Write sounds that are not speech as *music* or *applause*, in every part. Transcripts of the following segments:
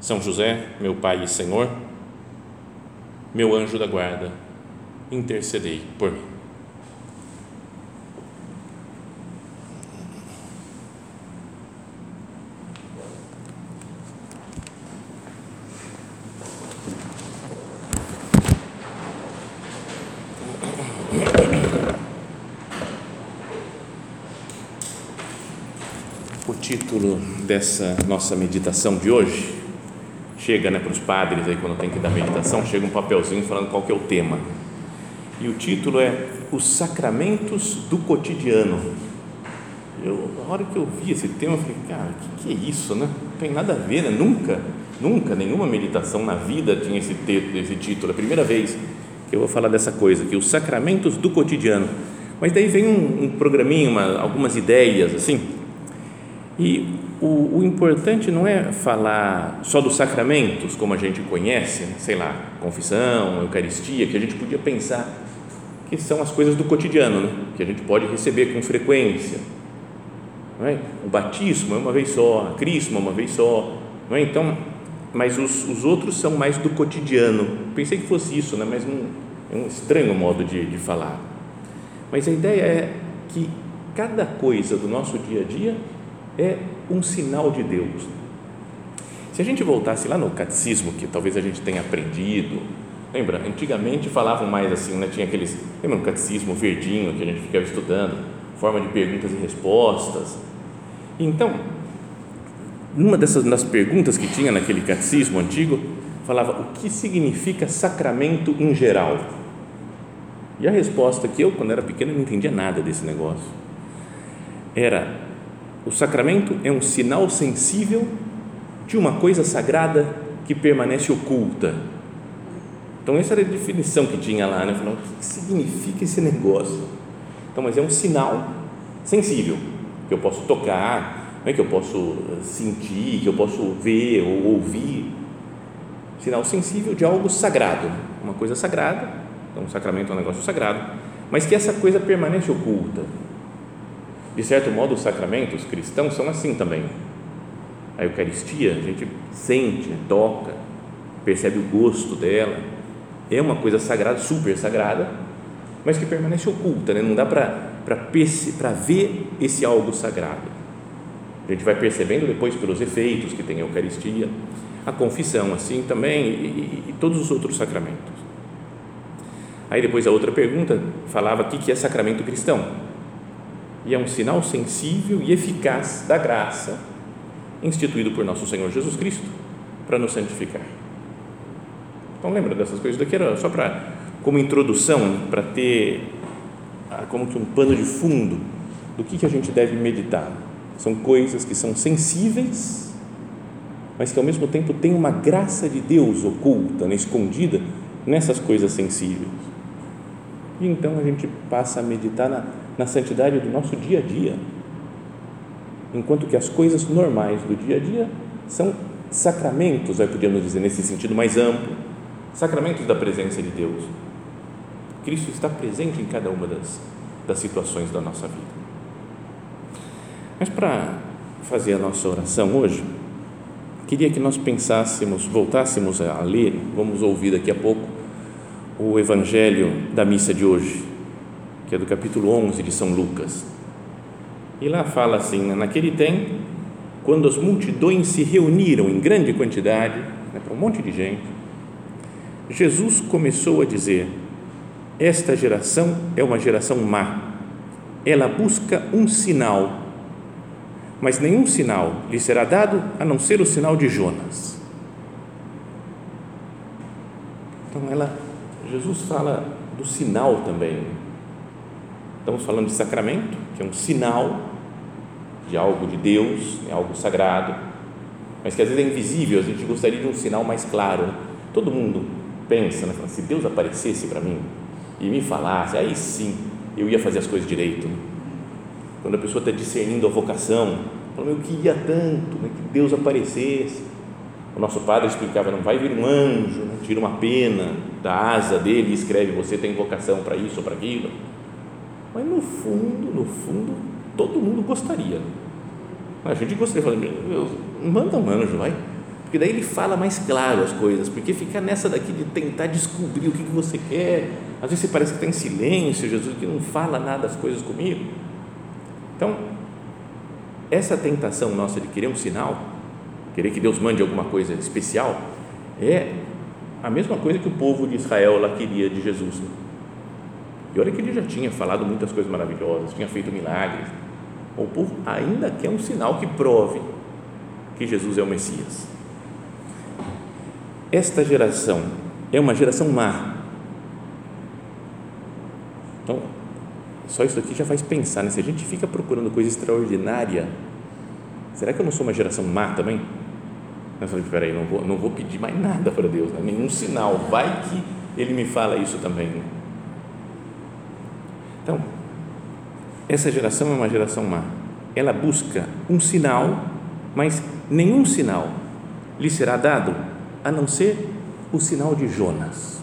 São José, meu Pai e Senhor, meu anjo da guarda, intercedei por mim. O título dessa nossa meditação de hoje chega né, para os padres aí quando tem que dar meditação chega um papelzinho falando qual que é o tema. E o título é os sacramentos do cotidiano. Eu na hora que eu vi esse tema eu falei cara que que é isso né? Não tem nada a ver né? nunca nunca nenhuma meditação na vida tinha esse esse título. É a primeira vez que eu vou falar dessa coisa que os sacramentos do cotidiano. Mas daí vem um, um programinha uma, algumas ideias assim. E o, o, importante não é falar só dos sacramentos, como a gente conhece, sei lá, confissão, Eucaristia, que a gente podia pensar que são as coisas do cotidiano, né? que a gente pode receber com frequência. É? O batismo é uma vez só, a crisma é uma vez só. Não é? Então, mas os, os outros são mais do cotidiano. Pensei que fosse isso, né? mas um, é um estranho modo de, de falar. Mas a ideia é que cada coisa do nosso dia a dia é um sinal de Deus. Se a gente voltasse lá no catecismo, que talvez a gente tenha aprendido, lembra? Antigamente falavam mais assim, né? tinha aqueles, lembra no catecismo verdinho que a gente ficava estudando, forma de perguntas e respostas. Então, numa dessas das perguntas que tinha naquele catecismo antigo, falava o que significa sacramento em geral. E a resposta que eu, quando era pequeno, não entendia nada desse negócio. Era o sacramento é um sinal sensível de uma coisa sagrada que permanece oculta. Então, essa era a definição que tinha lá, né? Falando, o que significa esse negócio? Então, mas é um sinal sensível, que eu posso tocar, né? que eu posso sentir, que eu posso ver ou ouvir. Sinal sensível de algo sagrado, uma coisa sagrada. Então, o sacramento é um negócio sagrado, mas que essa coisa permanece oculta de certo modo, os sacramentos cristãos são assim também. A Eucaristia, a gente sente, toca, percebe o gosto dela. É uma coisa sagrada, super sagrada, mas que permanece oculta, né? não dá para ver esse algo sagrado. A gente vai percebendo depois pelos efeitos que tem a Eucaristia, a confissão, assim também, e, e todos os outros sacramentos. Aí depois a outra pergunta falava o que é sacramento cristão e é um sinal sensível e eficaz da graça instituído por nosso Senhor Jesus Cristo para nos santificar. Então lembra dessas coisas daqui era só para como introdução para ter ah, como que um pano de fundo do que que a gente deve meditar. São coisas que são sensíveis, mas que ao mesmo tempo têm uma graça de Deus oculta, né, escondida nessas coisas sensíveis. E então a gente passa a meditar na na santidade do nosso dia a dia. Enquanto que as coisas normais do dia a dia são sacramentos, aí podíamos dizer nesse sentido mais amplo, sacramentos da presença de Deus. Cristo está presente em cada uma das, das situações da nossa vida. Mas para fazer a nossa oração hoje, queria que nós pensássemos, voltássemos a ler, vamos ouvir daqui a pouco o Evangelho da missa de hoje, que é do capítulo 11 de São Lucas. E lá fala assim: naquele tempo, quando as multidões se reuniram em grande quantidade, né, para um monte de gente, Jesus começou a dizer: Esta geração é uma geração má. Ela busca um sinal, mas nenhum sinal lhe será dado a não ser o sinal de Jonas. Então, ela, Jesus fala do sinal também Estamos falando de sacramento, que é um sinal de algo de Deus, é algo sagrado, mas que às vezes é invisível, a gente gostaria de um sinal mais claro. Né? Todo mundo pensa, né? se Deus aparecesse para mim e me falasse, aí sim eu ia fazer as coisas direito. Né? Quando a pessoa está discernindo a vocação, fala, eu queria tanto né, que Deus aparecesse. O nosso padre explicava, não vai vir um anjo, tira uma pena da asa dele e escreve, você tem vocação para isso ou para aquilo. Mas no fundo, no fundo, todo mundo gostaria. A gente gostaria, de meu Deus, manda um anjo, vai. Porque daí ele fala mais claro as coisas, porque ficar nessa daqui de tentar descobrir o que, que você quer, às vezes você parece que está em silêncio, Jesus, que não fala nada as coisas comigo. Então, essa tentação nossa de querer um sinal, querer que Deus mande alguma coisa especial, é a mesma coisa que o povo de Israel lá queria de Jesus. E olha que ele já tinha falado muitas coisas maravilhosas, tinha feito milagres. O povo ainda quer um sinal que prove que Jesus é o Messias. Esta geração é uma geração má. Então, só isso aqui já faz pensar, né? se a gente fica procurando coisa extraordinária, será que eu não sou uma geração má também? Eu falei, peraí, não vou, não vou pedir mais nada para Deus, né? nenhum sinal, vai que Ele me fala isso também. Né? Então, essa geração é uma geração má. Ela busca um sinal, mas nenhum sinal lhe será dado a não ser o sinal de Jonas.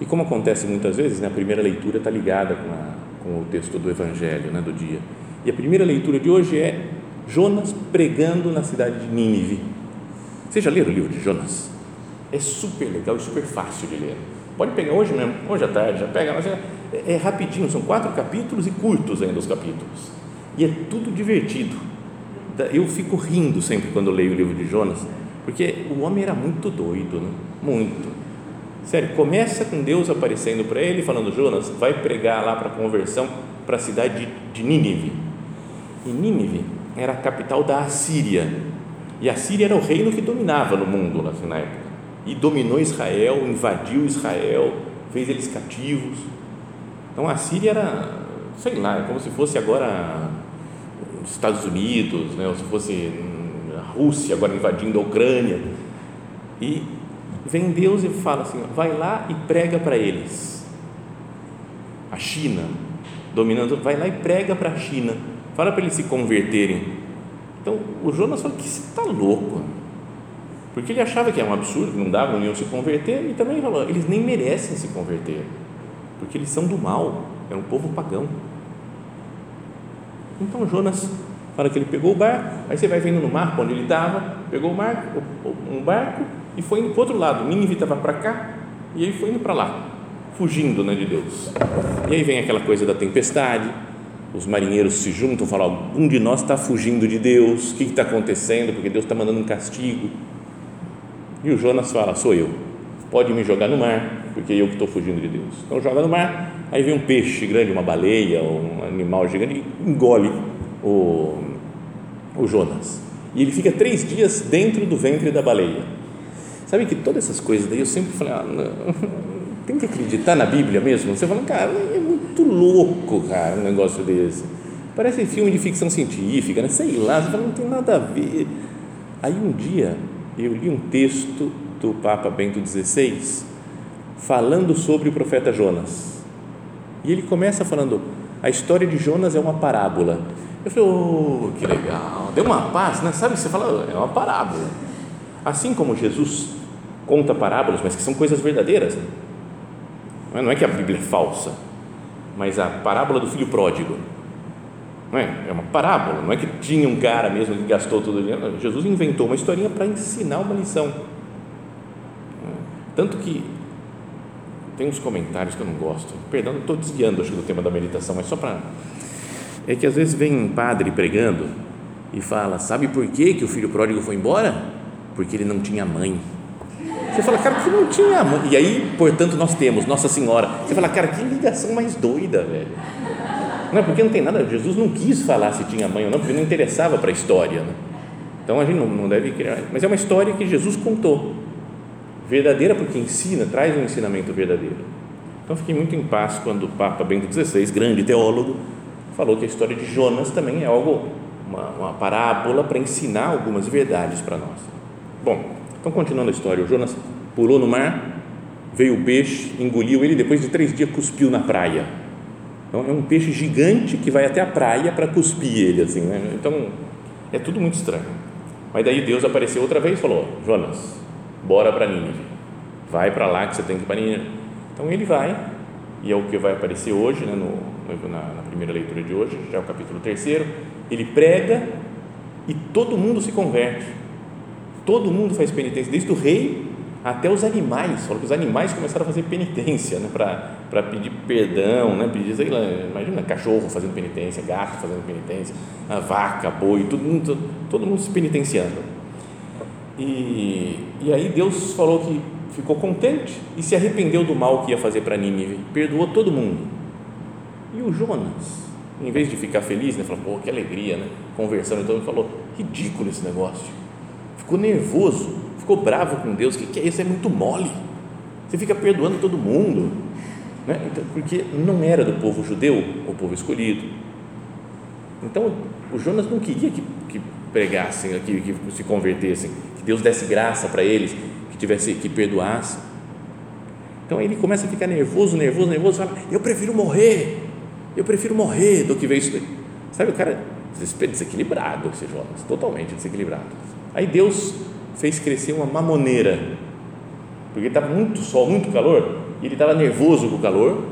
E como acontece muitas vezes, né, a primeira leitura está ligada com, a, com, o texto do Evangelho né, do dia. E a primeira leitura de hoje é Jonas pregando na cidade de Nínive. Você já leram o livro de Jonas? É super legal e super fácil de ler. Pode pegar hoje mesmo, hoje à tarde, já pega, mas é, é rapidinho, são quatro capítulos e curtos ainda os capítulos. E é tudo divertido. Eu fico rindo sempre quando leio o livro de Jonas, porque o homem era muito doido, né? muito. Sério, começa com Deus aparecendo para ele, falando: Jonas, vai pregar lá para a conversão para a cidade de, Nínive. E Nínive era a capital da Assíria. E a Síria era o reino que dominava no mundo assim, na época. E dominou Israel, invadiu Israel, fez eles cativos. Então a Síria era, sei lá, como se fosse agora os Estados Unidos, né, ou se fosse a Rússia agora invadindo a Ucrânia. E vem Deus e fala assim: vai lá e prega para eles. A China dominando, vai lá e prega para a China, fala para eles se converterem. Então o Jonas falou: que você está louco? Porque ele achava que era um absurdo, não dava, não iam se converter, e também falou: eles nem merecem se converter, porque eles são do mal, é um povo pagão. Então Jonas fala que ele pegou o barco, aí você vai vendo no mar onde ele estava, pegou o barco, um barco e foi indo para o outro lado. Nínive estava para cá e ele foi indo para lá, fugindo né, de Deus. E aí vem aquela coisa da tempestade, os marinheiros se juntam, falam: algum de nós está fugindo de Deus, o que está acontecendo? Porque Deus está mandando um castigo. E o Jonas fala: sou eu, pode me jogar no mar, porque eu que estou fugindo de Deus. Então joga no mar, aí vem um peixe grande, uma baleia, um animal gigante, e engole o, o Jonas. E ele fica três dias dentro do ventre da baleia. Sabe que todas essas coisas daí eu sempre falei, ah, não, *laughs* tem que acreditar na Bíblia mesmo. Você fala, cara, é muito louco, cara, um negócio desse. Parece filme de ficção científica, né? sei lá, você fala, não tem nada a ver. Aí um dia eu li um texto do Papa Bento XVI falando sobre o profeta Jonas. E ele começa falando: a história de Jonas é uma parábola. Eu falei, oh, que legal, deu uma paz, né? Sabe, você fala, é uma parábola. Assim como Jesus conta parábolas, mas que são coisas verdadeiras. Né? Não é que a Bíblia é falsa, mas a parábola do filho pródigo. Não é? é uma parábola, não é que tinha um cara mesmo que gastou todo o dinheiro. Jesus inventou uma historinha para ensinar uma lição. Tanto que tem uns comentários que eu não gosto. Perdão, estou desviando acho, do tema da meditação, mas só para. É que às vezes vem um padre pregando e fala: Sabe por que, que o filho pródigo foi embora? Porque ele não tinha mãe. Você fala, cara, que não tinha mãe. E aí, portanto, nós temos Nossa Senhora. Você fala, cara, que ligação mais doida, velho. Não é porque não tem nada. Jesus não quis falar se tinha mãe ou não, porque não interessava para a história. Né? Então a gente não, não deve criar. Mas é uma história que Jesus contou verdadeira porque ensina, traz um ensinamento verdadeiro. Então fiquei muito em paz quando o Papa Bento XVI, grande teólogo, falou que a história de Jonas também é algo uma, uma parábola para ensinar algumas verdades para nós. Bom, então continuando a história, o Jonas pulou no mar, veio o peixe, engoliu ele, depois de três dias cuspiu na praia. Então é um peixe gigante que vai até a praia para cuspir ele, assim, né? Então é tudo muito estranho. Mas daí Deus apareceu outra vez e falou: Jonas, bora para Nínive, vai para lá que você tem que ir para Nínive. Então ele vai, e é o que vai aparecer hoje, né, no, na, na primeira leitura de hoje, já é o capítulo terceiro. Ele prega e todo mundo se converte, todo mundo faz penitência, desde o rei até os animais, falou que os animais começaram a fazer penitência, né, para pedir perdão, né, pedir, sei lá, imagina cachorro fazendo penitência, gato fazendo penitência, a vaca, boi, todo mundo, todo mundo se penitenciando. E, e aí Deus falou que ficou contente e se arrependeu do mal que ia fazer para Nínive, perdoou todo mundo. E o Jonas, em vez de ficar feliz, né, falou, pô, que alegria, né, conversando, então ele falou, ridículo esse negócio, ficou nervoso, ficou bravo com Deus, o que, que é isso? É muito mole. Você fica perdoando todo mundo. Né? Então, porque não era do povo judeu, o povo escolhido. Então, o Jonas não queria que, que pregassem, que, que se convertessem, que Deus desse graça para eles, que tivesse que perdoasse. Então ele começa a ficar nervoso, nervoso, nervoso, fala: Eu prefiro morrer, eu prefiro morrer do que ver isso daí. Sabe, o cara desequilibrado, esse Jonas, totalmente desequilibrado. Aí Deus fez crescer uma mamoneira, porque estava muito sol, muito calor, e ele estava nervoso com o calor,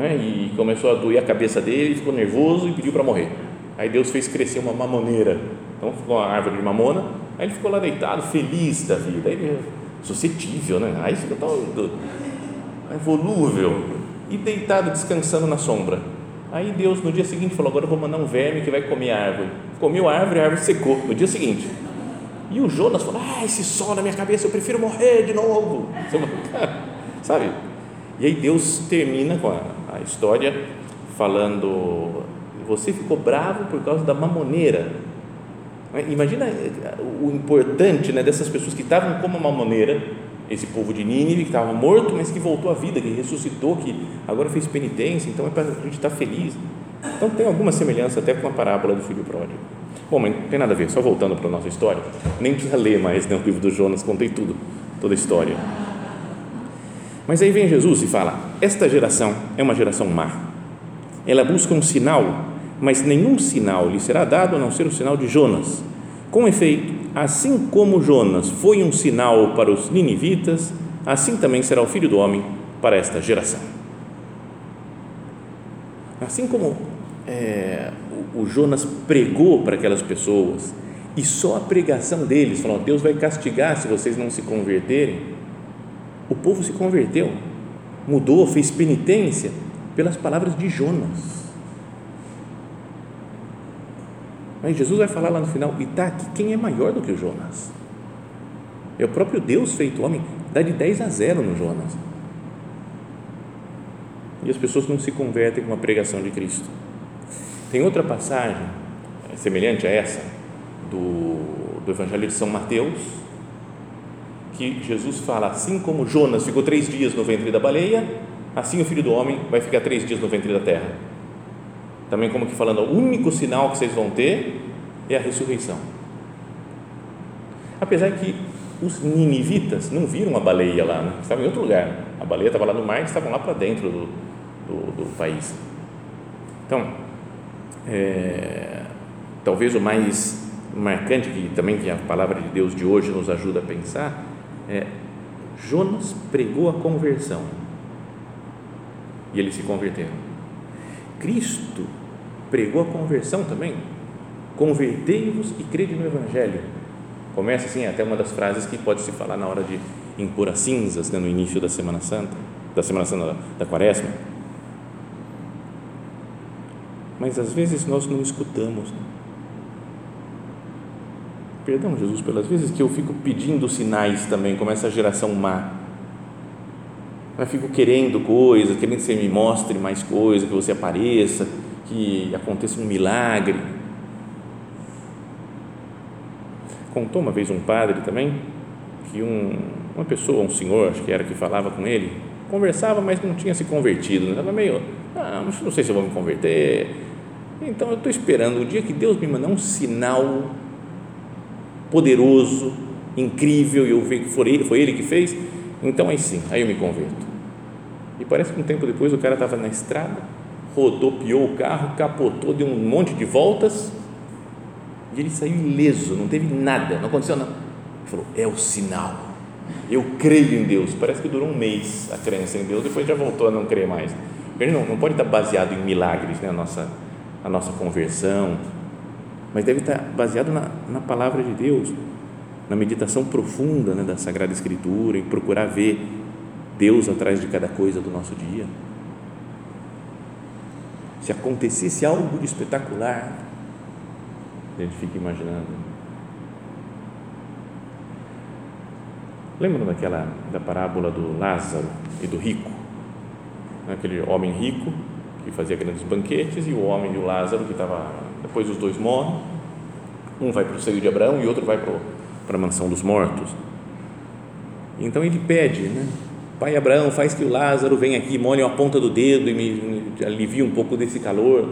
é? e começou a doer a cabeça dele, ficou nervoso e pediu para morrer. Aí Deus fez crescer uma mamoneira, então ficou uma árvore de mamona, aí ele ficou lá deitado, feliz da vida, aí ele, suscetível, né? aí fica todo volúvel, e deitado descansando na sombra. Aí Deus no dia seguinte falou: Agora eu vou mandar um verme que vai comer a árvore. Comeu a árvore, a árvore secou. No dia seguinte, e o Jonas falou: Ah, esse sol na minha cabeça, eu prefiro morrer de novo. *laughs* Sabe? E aí Deus termina com a, a história falando: Você ficou bravo por causa da mamoneira. Imagina eh, o importante né, dessas pessoas que estavam como mamoneira, esse povo de Nínive, que estava morto, mas que voltou à vida, que ressuscitou, que agora fez penitência, então é para a gente estar feliz. Então tem alguma semelhança até com a parábola do filho pródigo. Bom, mas não tem nada a ver, só voltando para a nossa história, nem precisa ler mais né, o livro do Jonas, contei tudo, toda a história. Mas aí vem Jesus e fala: Esta geração é uma geração má. Ela busca um sinal, mas nenhum sinal lhe será dado a não ser o sinal de Jonas. Com efeito, assim como Jonas foi um sinal para os ninivitas, assim também será o filho do homem para esta geração. Assim como é, o Jonas pregou para aquelas pessoas e só a pregação deles, falou: Deus vai castigar se vocês não se converterem. O povo se converteu, mudou, fez penitência pelas palavras de Jonas. Mas Jesus vai falar lá no final: e está aqui quem é maior do que o Jonas? É o próprio Deus feito homem, dá de 10 a 0 no Jonas. E as pessoas não se convertem com a pregação de Cristo. Tem outra passagem semelhante a essa do, do Evangelho de São Mateus, que Jesus fala: assim como Jonas ficou três dias no ventre da baleia, assim o filho do homem vai ficar três dias no ventre da terra. Também, como que falando, o único sinal que vocês vão ter é a ressurreição. Apesar que os ninivitas não viram a baleia lá, né? estavam em outro lugar. A baleia estava lá no mar, eles estavam lá para dentro do, do, do país. Então, é, talvez o mais marcante que também que a palavra de Deus de hoje nos ajuda a pensar é Jonas pregou a conversão e eles se converteram. Cristo pregou a conversão também. Convertei-vos e crede no Evangelho. Começa assim até uma das frases que pode se falar na hora de impor as cinzas né, no início da Semana Santa, da Semana Santa da, da Quaresma mas às vezes nós não escutamos. Né? Perdão, Jesus, pelas vezes que eu fico pedindo sinais também, como essa geração má. Eu fico querendo coisas, querendo que você me mostre mais coisas, que você apareça, que aconteça um milagre. Contou uma vez um padre também que um, uma pessoa, um senhor, acho que era que falava com ele, conversava, mas não tinha se convertido, estava meio, ah, não sei se eu vou me converter, Então eu estou esperando o dia que Deus me mandar um sinal poderoso, incrível, e eu ver que foi ele, foi ele que fez, então aí sim, aí eu me converto. E parece que um tempo depois o cara estava na estrada, rodopiou o carro, capotou, deu um monte de voltas e ele saiu ileso, não teve nada, não aconteceu nada. Ele falou: é o sinal, eu creio em Deus. Parece que durou um mês a crença em Deus, depois já voltou a não crer mais. Ele não, não pode estar baseado em milagres, né, a, nossa, a nossa conversão, mas deve estar baseado na, na palavra de Deus, na meditação profunda né, da Sagrada Escritura, em procurar ver Deus atrás de cada coisa do nosso dia. Se acontecesse algo de espetacular, a gente fica imaginando. Lembram daquela da parábola do Lázaro e do rico? Aquele homem rico que fazia grandes banquetes e o homem do Lázaro que estava depois os dois morrem. Um vai para o seio de Abraão e outro vai para a mansão dos mortos. Então ele pede, né? Pai Abraão, faz que o Lázaro venha aqui, molhe a ponta do dedo e me, alivie um pouco desse calor.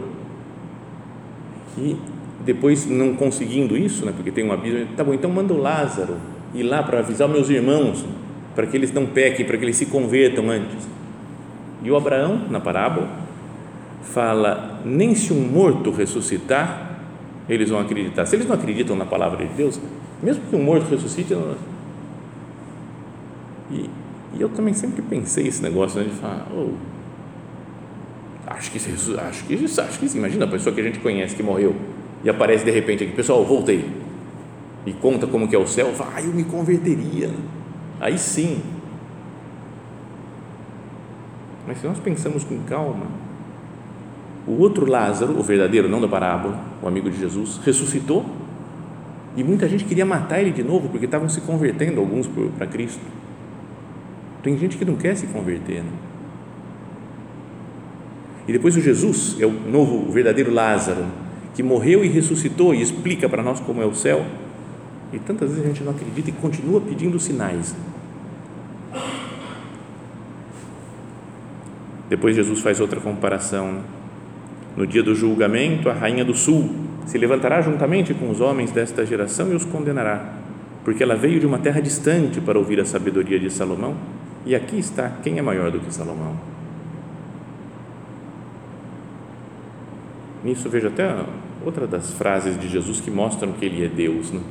E depois, não conseguindo isso, né, porque tem um abismo, tá bom, então manda o Lázaro ir lá para avisar meus irmãos, para que eles não pequem, para que eles se convertam antes. E o Abraão, na parábola, fala: nem se um morto ressuscitar, eles vão acreditar. Se eles não acreditam na palavra de Deus, mesmo que um morto ressuscite, não... e, e, eu também sempre pensei esse negócio né, de falar: oh, acho que acho que acho que imagina a pessoa que a gente conhece que morreu e aparece de repente aqui, pessoal, voltei e conta como que é o céu, fala, ah, eu me converteria. Aí sim. Mas se nós pensamos com calma, o outro Lázaro, o verdadeiro, não da parábola, o amigo de Jesus, ressuscitou e muita gente queria matar ele de novo porque estavam se convertendo alguns para Cristo. Tem gente que não quer se converter. Né? E depois o Jesus é o novo, o verdadeiro Lázaro, que morreu e ressuscitou e explica para nós como é o céu. E tantas vezes a gente não acredita e continua pedindo sinais. Depois Jesus faz outra comparação. No dia do julgamento, a rainha do sul se levantará juntamente com os homens desta geração e os condenará, porque ela veio de uma terra distante para ouvir a sabedoria de Salomão, e aqui está quem é maior do que Salomão. Nisso vejo até outra das frases de Jesus que mostram que ele é Deus. Né?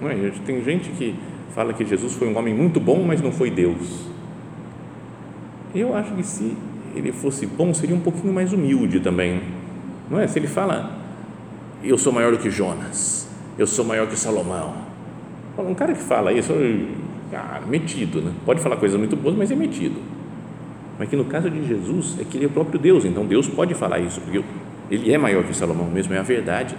Não é? Tem gente que fala que Jesus foi um homem muito bom, mas não foi Deus. Eu acho que se ele fosse bom, seria um pouquinho mais humilde também. Não é? Se ele fala, eu sou maior do que Jonas, eu sou maior que Salomão. Um cara que fala isso, ah, metido, né? pode falar coisas muito boas, mas é metido. Mas que no caso de Jesus, é que ele é o próprio Deus, então Deus pode falar isso, porque ele é maior que Salomão mesmo, é a verdade.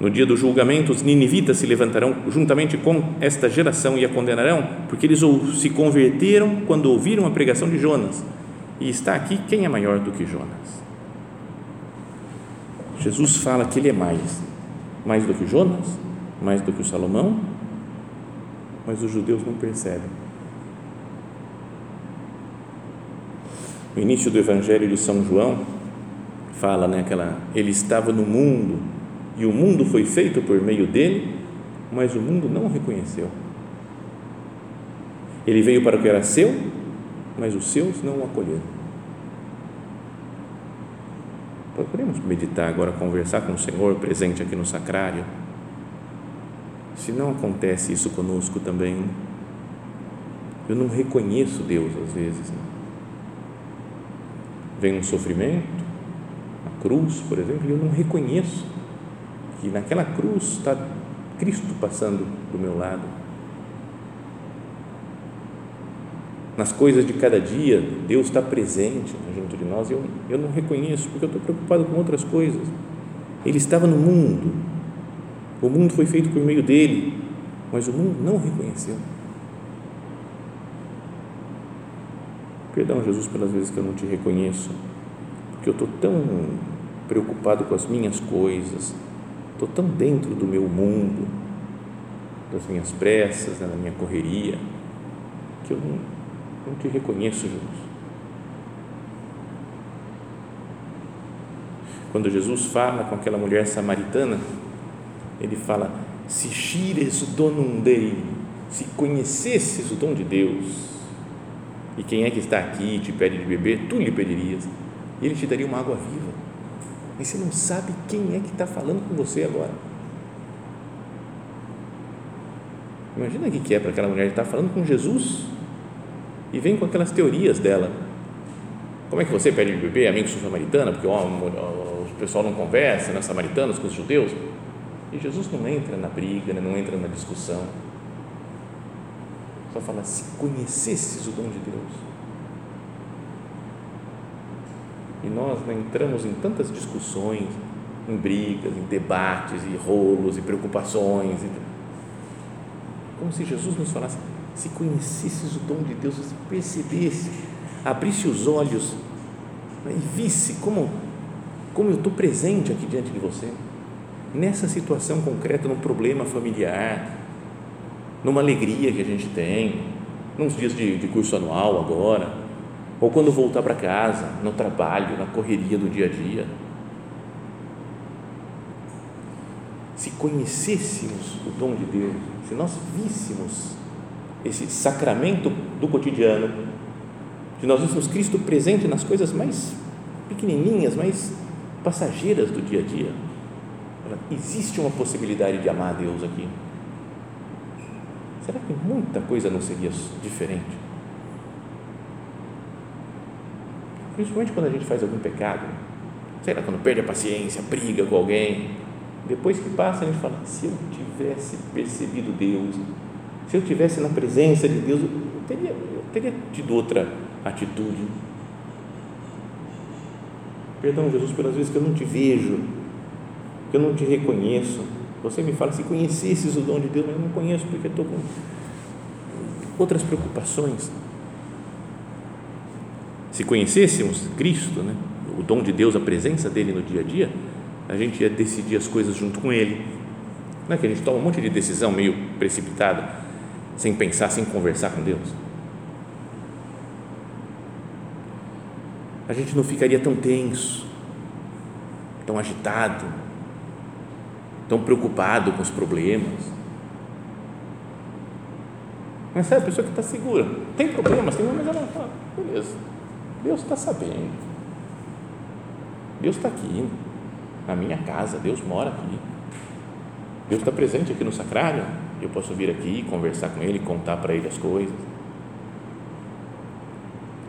No dia do julgamento, os ninivitas se levantarão juntamente com esta geração e a condenarão, porque eles se converteram quando ouviram a pregação de Jonas. E está aqui quem é maior do que Jonas. Jesus fala que ele é mais, mais do que Jonas, mais do que o Salomão, mas os judeus não percebem. O início do Evangelho de São João fala, né, aquela, ele estava no mundo e o mundo foi feito por meio dele, mas o mundo não o reconheceu. Ele veio para o que era seu, mas os seus não o acolheram. Podemos meditar agora, conversar com o Senhor presente aqui no sacrário. Se não acontece isso conosco também, eu não reconheço Deus às vezes. Né? Vem um sofrimento, a cruz, por exemplo, e eu não reconheço que naquela cruz está Cristo passando do meu lado. Nas coisas de cada dia, Deus está presente junto de nós eu, eu não reconheço porque eu estou preocupado com outras coisas. Ele estava no mundo, o mundo foi feito por meio dele, mas o mundo não o reconheceu. Perdão, Jesus, pelas vezes que eu não te reconheço, porque eu estou tão preocupado com as minhas coisas, estou tão dentro do meu mundo, das minhas pressas, da minha correria, que eu não, não te reconheço, Jesus. quando Jesus fala com aquela mulher samaritana, ele fala: Se xires donum Dei, se conhecesses o dom de Deus, e quem é que está aqui e te pede de beber, tu lhe pedirias, e ele te daria uma água viva. Mas você não sabe quem é que está falando com você agora. Imagina o que é para aquela mulher estar falando com Jesus e vem com aquelas teorias dela. Como é que você pede de beber, amigo samaritana, porque ó, o pessoal não conversa, né, samaritanos com os judeus? E Jesus não entra na briga, né, não entra na discussão. Só fala, se conhecesses o dom de Deus. E nós né, entramos em tantas discussões, em brigas, em debates, e rolos, e preocupações. E como se Jesus nos falasse: se conhecesses o dom de Deus, se percebesse, abrisse os olhos né, e visse como, como eu estou presente aqui diante de você, nessa situação concreta, num problema familiar, numa alegria que a gente tem, nos dias de, de curso anual agora, ou quando voltar para casa, no trabalho, na correria do dia a dia. Se conhecêssemos o dom de Deus, se nós víssemos esse sacramento do cotidiano, se nós víssemos Cristo presente nas coisas mais pequenininhas, mais passageiras do dia a dia, existe uma possibilidade de amar a Deus aqui. Será que muita coisa não seria diferente? Principalmente quando a gente faz algum pecado, sei lá, quando perde a paciência, briga com alguém, depois que passa, a gente fala: se eu tivesse percebido Deus, se eu tivesse na presença de Deus, eu teria, eu teria tido outra atitude. Perdão, Jesus, pelas vezes que eu não te vejo, eu não te reconheço. Você me fala, se conhecesses o dom de Deus, mas eu não conheço porque estou com outras preocupações. Se conhecêssemos Cristo, né, o dom de Deus, a presença dele no dia a dia, a gente ia decidir as coisas junto com Ele. Não é que a gente toma um monte de decisão meio precipitada, sem pensar, sem conversar com Deus? A gente não ficaria tão tenso, tão agitado, tão preocupado com os problemas. Mas sabe, a pessoa que está segura, tem problemas, tem mas ela fala, beleza, Deus está sabendo, Deus está aqui, na minha casa, Deus mora aqui. Deus está presente aqui no sacrário. Eu posso vir aqui, conversar com Ele, contar para Ele as coisas.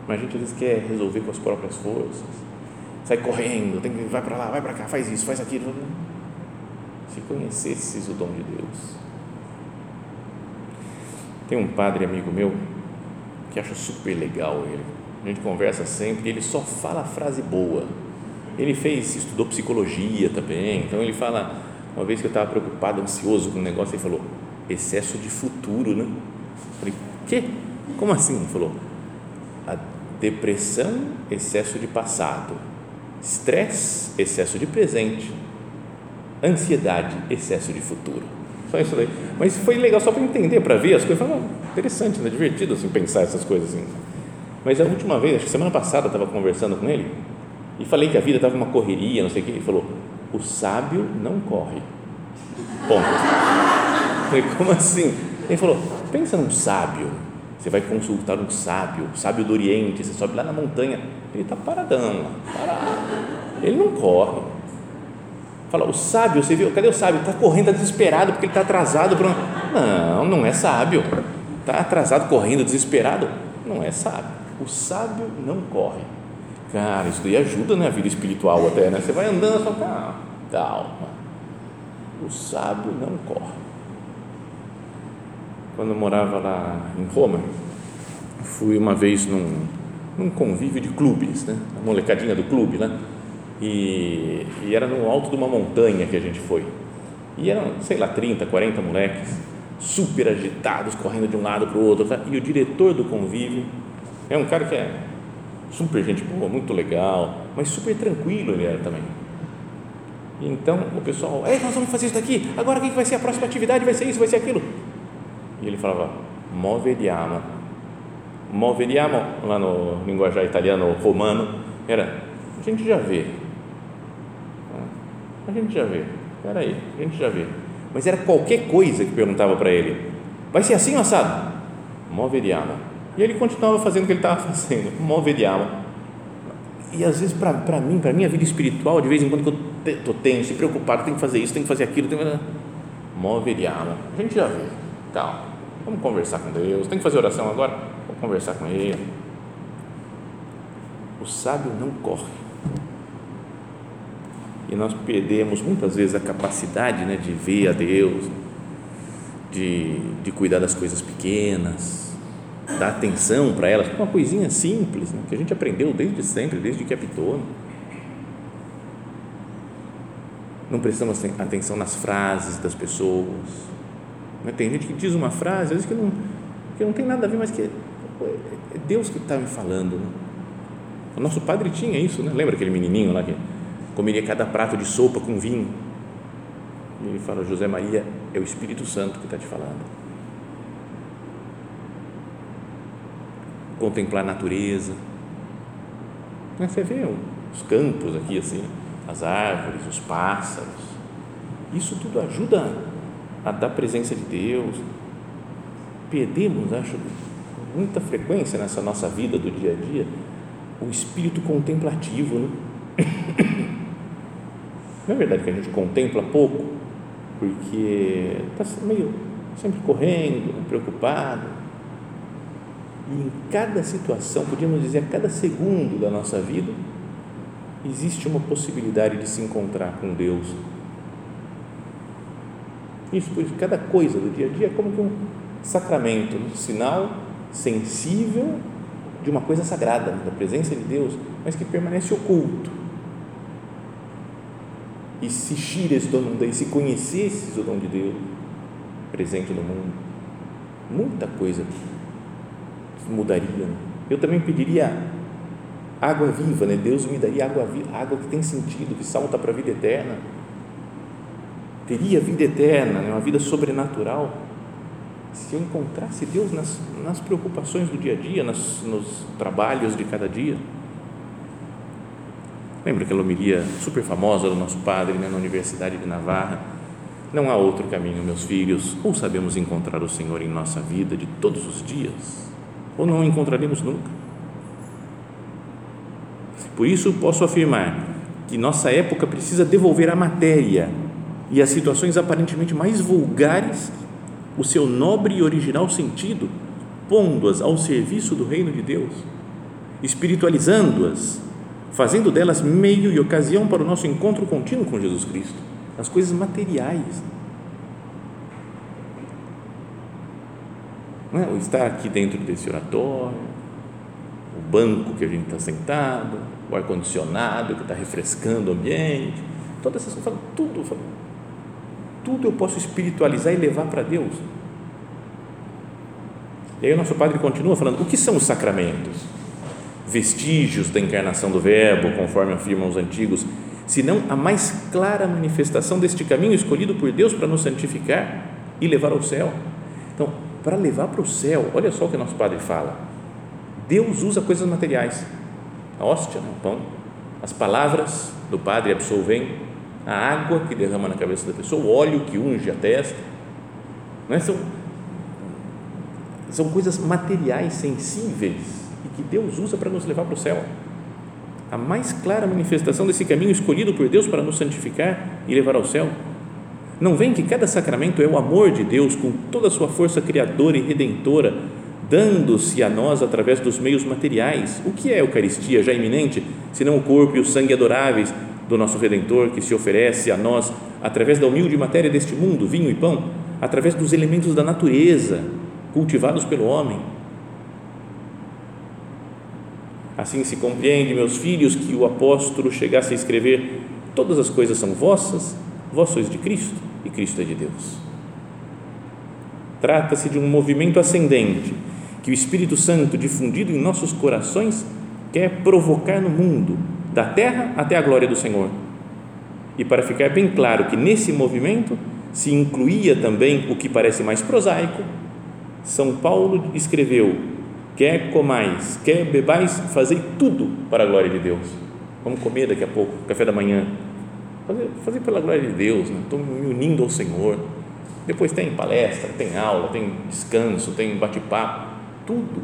Mas a gente às vezes quer resolver com as próprias forças. Sai correndo, tem que, vai para lá, vai para cá, faz isso, faz aquilo. Se conhecesses o dom de Deus. Tem um padre amigo meu que acha super legal ele. A gente conversa sempre ele só fala frase boa ele fez, estudou psicologia também, então ele fala, uma vez que eu estava preocupado, ansioso com o negócio, ele falou, excesso de futuro, né? Eu falei, quê? Como assim? Ele falou, a depressão, excesso de passado, estresse, excesso de presente, ansiedade, excesso de futuro. Só isso daí. Mas foi legal só para entender, para ver as coisas. Falei, interessante, né? divertido assim, pensar essas coisas assim. Mas a última vez, acho que semana passada, estava conversando com ele, e falei que a vida estava uma correria, não sei o que. Ele falou: o sábio não corre. Ponto. falei, como assim? Ele falou: pensa num sábio. Você vai consultar um sábio, sábio do Oriente. Você sobe lá na montanha. Ele está paradão, parado. Ele não corre. Fala, o sábio, você viu? Cadê o sábio? Está correndo, está desesperado porque ele está atrasado. Não, não é sábio. Está atrasado, correndo, desesperado. Não é sábio. O sábio não corre Cara, isso daí ajuda na né, vida espiritual até, né? Você vai andando, só calma, calma. O sábio não corre. Quando eu morava lá em Roma, fui uma vez num, num convívio de clubes, né? A molecadinha do clube, né? E, e era no alto de uma montanha que a gente foi. E eram, sei lá, 30, 40 moleques, super agitados, correndo de um lado para o outro. Tá? E o diretor do convívio é um cara que é super gente boa, muito legal, mas super tranquilo ele era também. Então o pessoal, Ei, nós vamos fazer isso daqui, agora o que vai ser a próxima atividade? Vai ser isso, vai ser aquilo. E ele falava, moveriamo. Moveriamo, lá no linguajar italiano romano, era, a gente já vê. A gente já vê. Espera aí, a gente já vê. Mas era qualquer coisa que perguntava para ele. Vai ser assim, assado? Mó vediamo. E ele continuava fazendo o que ele estava *laughs* fazendo. Mó vediamo. E às vezes, para mim, para minha vida espiritual, de vez em quando que eu estou tenso, preocupado, tenho que fazer isso, tenho que fazer aquilo, tenho que... Mó vediamo. A gente já vê. Calma. Vamos conversar com Deus. Tem que fazer oração agora? Vou conversar com Ele. O sábio não corre e nós perdemos muitas vezes a capacidade né, de ver a Deus, de, de cuidar das coisas pequenas, dar atenção para elas, uma coisinha simples, né, que a gente aprendeu desde sempre, desde que é. Não prestamos atenção nas frases das pessoas. Né? Tem gente que diz uma frase, às vezes que não, que não tem nada a ver, mas que é Deus que está me falando. Né? O nosso padre tinha isso, né? lembra aquele menininho lá que comeria cada prato de sopa com vinho. E ele fala: José Maria, é o Espírito Santo que está te falando. Contemplar a natureza. Né, você vê os campos aqui, assim, as árvores, os pássaros. Isso tudo ajuda a dar presença de Deus. Perdemos, acho, com muita frequência nessa nossa vida do dia a dia, o espírito contemplativo, né? *coughs* Não é verdade que a gente contempla pouco, porque está meio sempre correndo, preocupado. E em cada situação, podíamos dizer, a cada segundo da nossa vida, existe uma possibilidade de se encontrar com Deus. Isso, por isso, cada coisa do dia a dia é como que um sacramento, um sinal sensível de uma coisa sagrada, da presença de Deus, mas que permanece oculto e se shires donum Dei, se conhecesses o dom de Deus presente no mundo, muita coisa mudaria. Eu também pediria água viva, né? Deus me daria água viva, água que tem sentido, que salta para a vida eterna. Teria vida eterna, né? uma vida sobrenatural. Se eu encontrasse Deus nas, nas preocupações do dia a dia, nas, nos trabalhos de cada dia. Lembra aquela homilia super famosa do nosso padre né, na Universidade de Navarra? Não há outro caminho, meus filhos, ou sabemos encontrar o Senhor em nossa vida de todos os dias, ou não o encontraremos nunca. Por isso, posso afirmar que nossa época precisa devolver à matéria e às situações aparentemente mais vulgares o seu nobre e original sentido, pondo-as ao serviço do reino de Deus, espiritualizando-as fazendo delas meio e ocasião para o nosso encontro contínuo com Jesus Cristo, as coisas materiais. Não é? O estar aqui dentro desse oratório, o banco que a gente está sentado, o ar-condicionado que está refrescando o ambiente, todas essas coisas, tudo, tudo eu posso espiritualizar e levar para Deus. E aí o nosso padre continua falando, o que são os sacramentos? Vestígios da encarnação do Verbo, conforme afirmam os antigos, senão a mais clara manifestação deste caminho escolhido por Deus para nos santificar e levar ao céu. Então, para levar para o céu, olha só o que nosso Padre fala. Deus usa coisas materiais, a hóstia, né, o pão, as palavras do Padre absolvem, a água que derrama na cabeça da pessoa, o óleo que unge a testa. Não é? são, são coisas materiais, sensíveis, que Deus usa para nos levar para o céu. A mais clara manifestação desse caminho escolhido por Deus para nos santificar e levar ao céu. Não vem que cada sacramento é o amor de Deus com toda a sua força criadora e redentora, dando-se a nós através dos meios materiais. O que é a Eucaristia já iminente, senão o corpo e o sangue adoráveis do nosso Redentor que se oferece a nós através da humilde matéria deste mundo, vinho e pão, através dos elementos da natureza cultivados pelo homem Assim se compreende, meus filhos, que o apóstolo chegasse a escrever: Todas as coisas são vossas, vós sois de Cristo e Cristo é de Deus. Trata-se de um movimento ascendente que o Espírito Santo, difundido em nossos corações, quer provocar no mundo, da terra até a glória do Senhor. E para ficar bem claro que nesse movimento se incluía também o que parece mais prosaico, São Paulo escreveu quer comais, quer bebais, fazei tudo para a glória de Deus. Vamos comer daqui a pouco, café da manhã. fazer, fazer pela glória de Deus, né? estou me unindo ao Senhor. Depois tem palestra, tem aula, tem descanso, tem bate-papo, tudo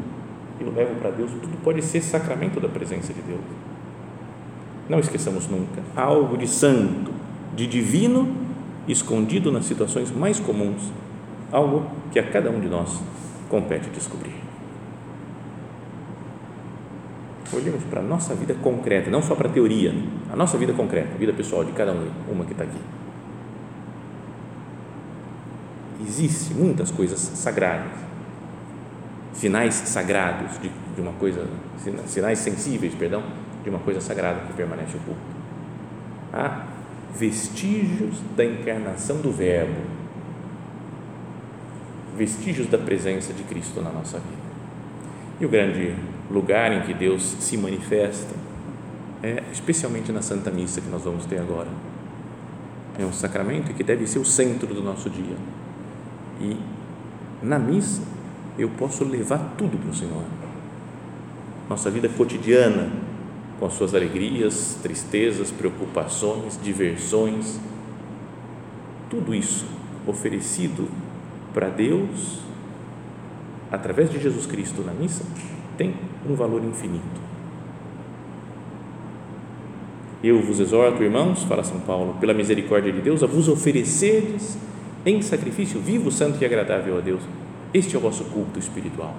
eu levo para Deus, tudo pode ser sacramento da presença de Deus. Não esqueçamos nunca, algo de santo, de divino, escondido nas situações mais comuns, algo que a cada um de nós compete descobrir. Olhemos para a nossa vida concreta, não só para a teoria, a nossa vida concreta, a vida pessoal de cada um, uma que está aqui. Existem muitas coisas sagradas, sinais sagrados de, de uma coisa, sinais sensíveis, perdão, de uma coisa sagrada que permanece oculta. Há vestígios da encarnação do Verbo, vestígios da presença de Cristo na nossa vida. E o grande lugar em que Deus se manifesta é especialmente na Santa Missa que nós vamos ter agora. É um sacramento que deve ser o centro do nosso dia. E na missa eu posso levar tudo para o Senhor. Nossa vida cotidiana, com as suas alegrias, tristezas, preocupações, diversões, tudo isso oferecido para Deus através de Jesus Cristo na missa tem um valor infinito. Eu vos exorto, irmãos, fala São Paulo, pela misericórdia de Deus, a vos ofereceres em sacrifício vivo, santo e agradável a Deus, este é o vosso culto espiritual.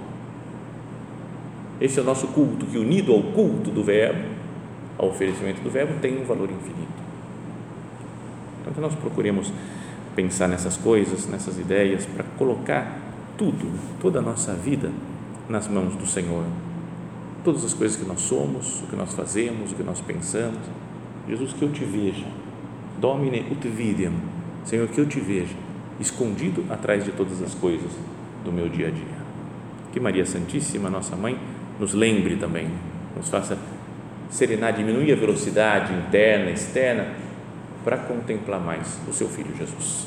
Este é o nosso culto que, unido ao culto do Verbo, ao oferecimento do Verbo, tem um valor infinito. Então, que nós procuremos pensar nessas coisas, nessas ideias, para colocar tudo, toda a nossa vida nas mãos do Senhor. Todas as coisas que nós somos, o que nós fazemos, o que nós pensamos. Jesus, que eu te veja. Domine ut videam. Senhor, que eu te veja, escondido atrás de todas as coisas do meu dia a dia. Que Maria Santíssima, nossa mãe, nos lembre também, nos faça serenar, diminuir a velocidade interna, externa, para contemplar mais o seu Filho Jesus.